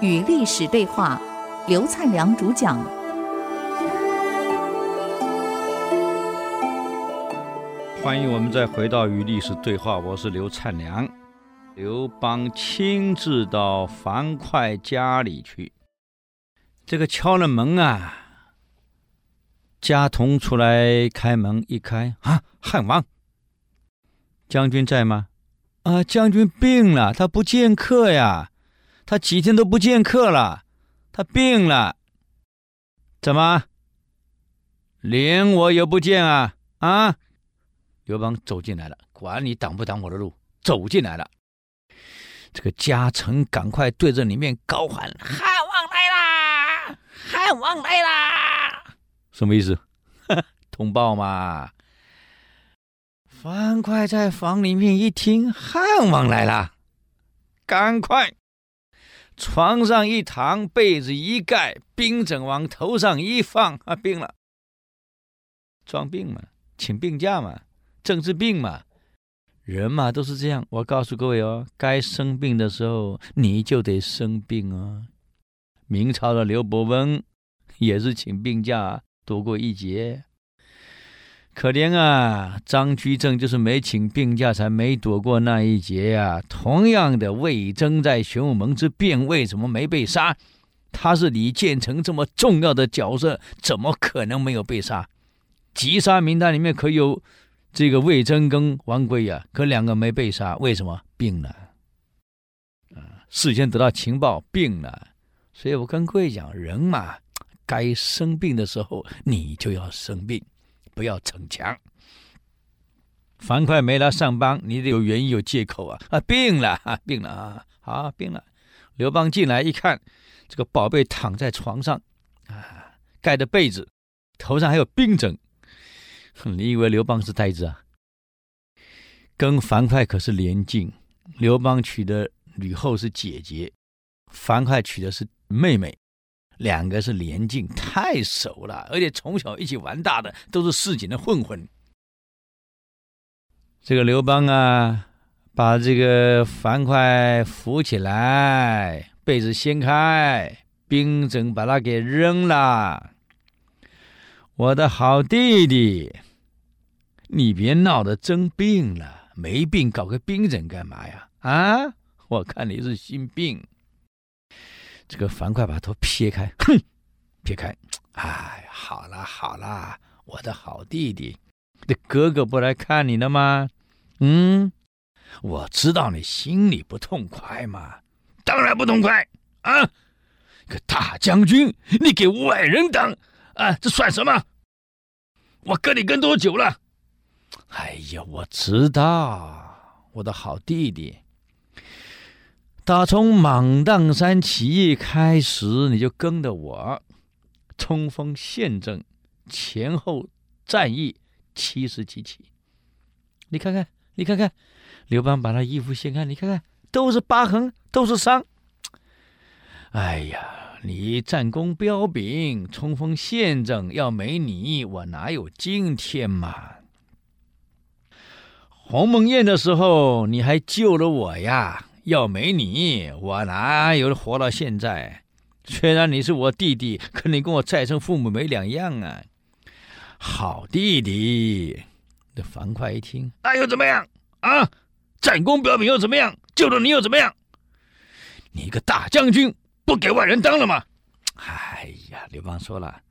与历史对话，刘灿良主讲。欢迎我们再回到与历史对话，我是刘灿良。刘邦亲自到樊哙家里去，这个敲了门啊，家童出来开门一开啊，汉王，将军在吗？啊，将军病了，他不见客呀，他几天都不见客了，他病了，怎么？连我也不见啊？啊？刘邦走进来了，管你挡不挡我的路，走进来了。这个家臣赶快对着里面高喊：“汉王来啦！汉王来啦！”什么意思？通报嘛。樊哙在房里面一听，汉王来了，赶快床上一躺，被子一盖，冰枕往头上一放，啊，病了，装病嘛，请病假嘛，政治病嘛。人嘛都是这样，我告诉各位哦，该生病的时候你就得生病哦。明朝的刘伯温也是请病假躲过一劫，可怜啊！张居正就是没请病假才没躲过那一劫啊。同样的，魏征在玄武门之变为什么没被杀？他是李建成这么重要的角色，怎么可能没有被杀？急杀名单里面可有？这个魏征跟王圭呀，可两个没被杀，为什么？病了，啊，事先得到情报，病了。所以我跟各位讲，人嘛，该生病的时候，你就要生病，不要逞强。樊哙没来上班，你得有原因、有借口啊！啊，病了，啊，病了啊，好，病了。刘邦进来一看，这个宝贝躺在床上，啊，盖着被子，头上还有冰枕。你以为刘邦是呆子啊？跟樊哙可是连襟。刘邦娶的吕后是姐姐，樊哙娶的是妹妹，两个是连襟，太熟了，而且从小一起玩大的，都是市井的混混。这个刘邦啊，把这个樊哙扶起来，被子掀开，兵枕把他给扔了。我的好弟弟。你别闹得真病了，没病搞个兵枕干嘛呀？啊，我看你是心病。这个樊哙把头撇开，哼，撇开。哎，好了好了，我的好弟弟，这哥哥不来看你了吗？嗯，我知道你心里不痛快嘛，当然不痛快啊！个大将军，你给外人当啊，这算什么？我跟你跟多久了？哎呀，我知道，我的好弟弟。打从芒砀山起义开始，你就跟着我，冲锋陷阵，前后战役七十几起。你看看，你看看，刘邦把他衣服掀开，你看看，都是疤痕，都是伤。哎呀，你战功彪炳，冲锋陷阵，要没你，我哪有今天嘛？鸿门宴的时候，你还救了我呀！要没你，我哪有活到现在？虽然你是我弟弟，可你跟我再生父母没两样啊！好弟弟，这樊哙一听，那又怎么样啊？战功彪炳又怎么样？救了你又怎么样？你一个大将军，不给外人当了吗？哎呀，刘邦说了，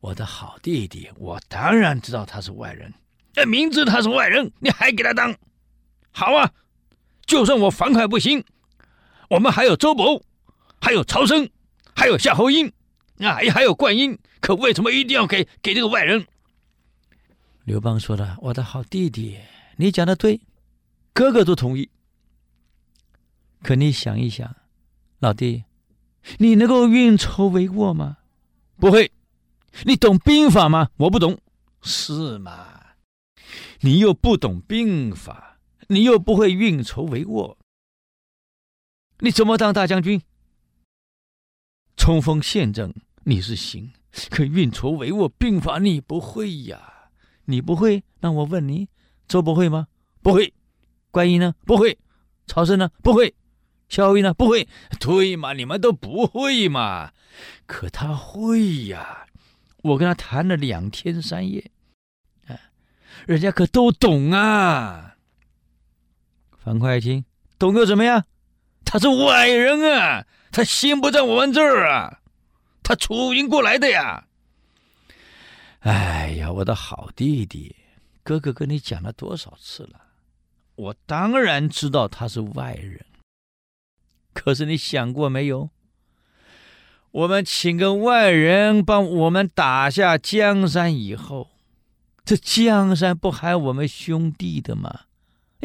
我的好弟弟，我当然知道他是外人。这明知他是外人，你还给他当？好啊！就算我樊哙不行，我们还有周勃，还有曹参，还有夏侯婴，啊，也还有灌婴。可为什么一定要给给这个外人？刘邦说了：“我的好弟弟，你讲的对，哥哥都同意。可你想一想，老弟，你能够运筹帷幄吗？不会。你懂兵法吗？我不懂。是吗？”你又不懂兵法，你又不会运筹帷幄，你怎么当大将军？冲锋陷阵你是行，可运筹帷幄兵法你不会呀？你不会？那我问你，周勃会吗？不会。关羽呢？不会。曹参呢？不会。小玉呢？不会。对嘛？你们都不会嘛？可他会呀！我跟他谈了两天三夜，啊，人家可都懂啊。樊哙一听，懂又怎么样？他是外人啊，他心不在我们这儿啊，他楚营过来的呀。哎呀，我的好弟弟，哥哥跟你讲了多少次了？我当然知道他是外人，可是你想过没有？我们请个外人帮我们打下江山以后，这江山不还我们兄弟的吗？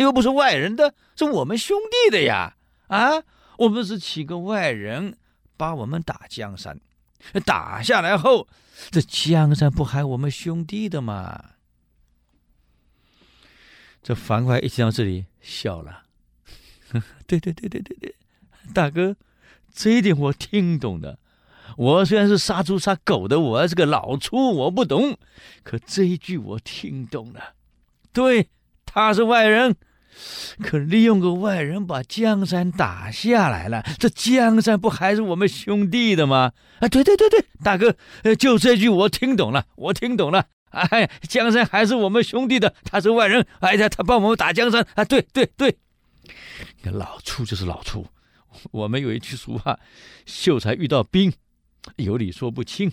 又不是外人的，是我们兄弟的呀！啊，我们是请个外人帮我们打江山，打下来后。这江山不还我们兄弟的吗？这樊哙一听到这里笑了，呵呵，对对对对对对，大哥，这一点我听懂的。我虽然是杀猪杀狗的，我是个老粗，我不懂，可这一句我听懂了。对，他是外人。可利用个外人把江山打下来了，这江山不还是我们兄弟的吗？啊，对对对对，大哥，就这句我听懂了，我听懂了。哎，江山还是我们兄弟的，他是外人，哎呀，他帮我们打江山啊，对对对，老粗就是老粗。我们有一句俗话，秀才遇到兵，有理说不清。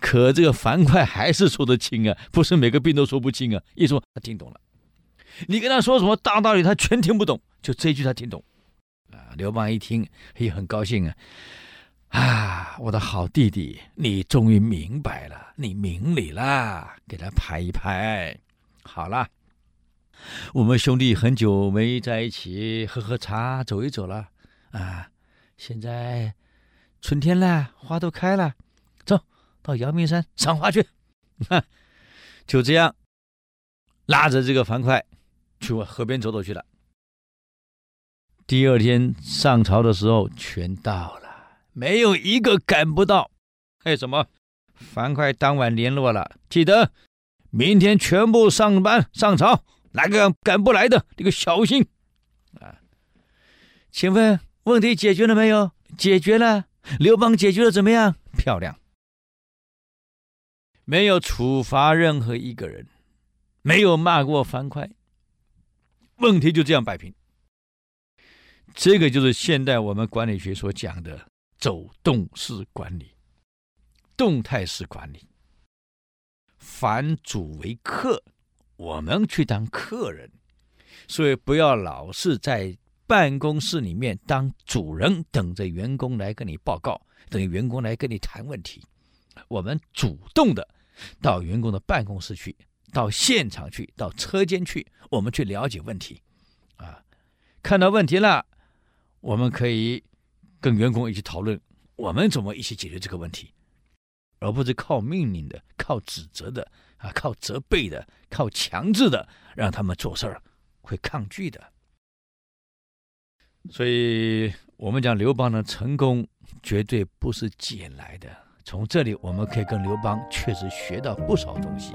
可这个樊哙还是说得清啊，不是每个兵都说不清啊。一说他听懂了。你跟他说什么大道理，他全听不懂，就这句他听懂。啊，刘邦一听也很高兴啊！啊，我的好弟弟，你终于明白了，你明理了，给他拍一拍。好了，我们兄弟很久没在一起喝喝茶，走一走了啊！现在春天了，花都开了，走到阳明山赏花去。哈，就这样，拉着这个樊哙。去往河边走走去了。第二天上朝的时候，全到了，没有一个赶不到。还有什么？樊哙当晚联络了，记得明天全部上班上朝，哪个赶不来的，这个小心啊！请问问题解决了没有？解决了。刘邦解决的怎么样？漂亮。没有处罚任何一个人，没有骂过樊哙。问题就这样摆平，这个就是现代我们管理学所讲的走动式管理、动态式管理。反主为客，我们去当客人，所以不要老是在办公室里面当主人，等着员工来跟你报告，等员工来跟你谈问题。我们主动的到员工的办公室去。到现场去，到车间去，我们去了解问题，啊，看到问题了，我们可以跟员工一起讨论，我们怎么一起解决这个问题，而不是靠命令的、靠指责的、啊，靠责备的、靠强制的让他们做事儿，会抗拒的。所以，我们讲刘邦的成功绝对不是捡来的。从这里，我们可以跟刘邦确实学到不少东西。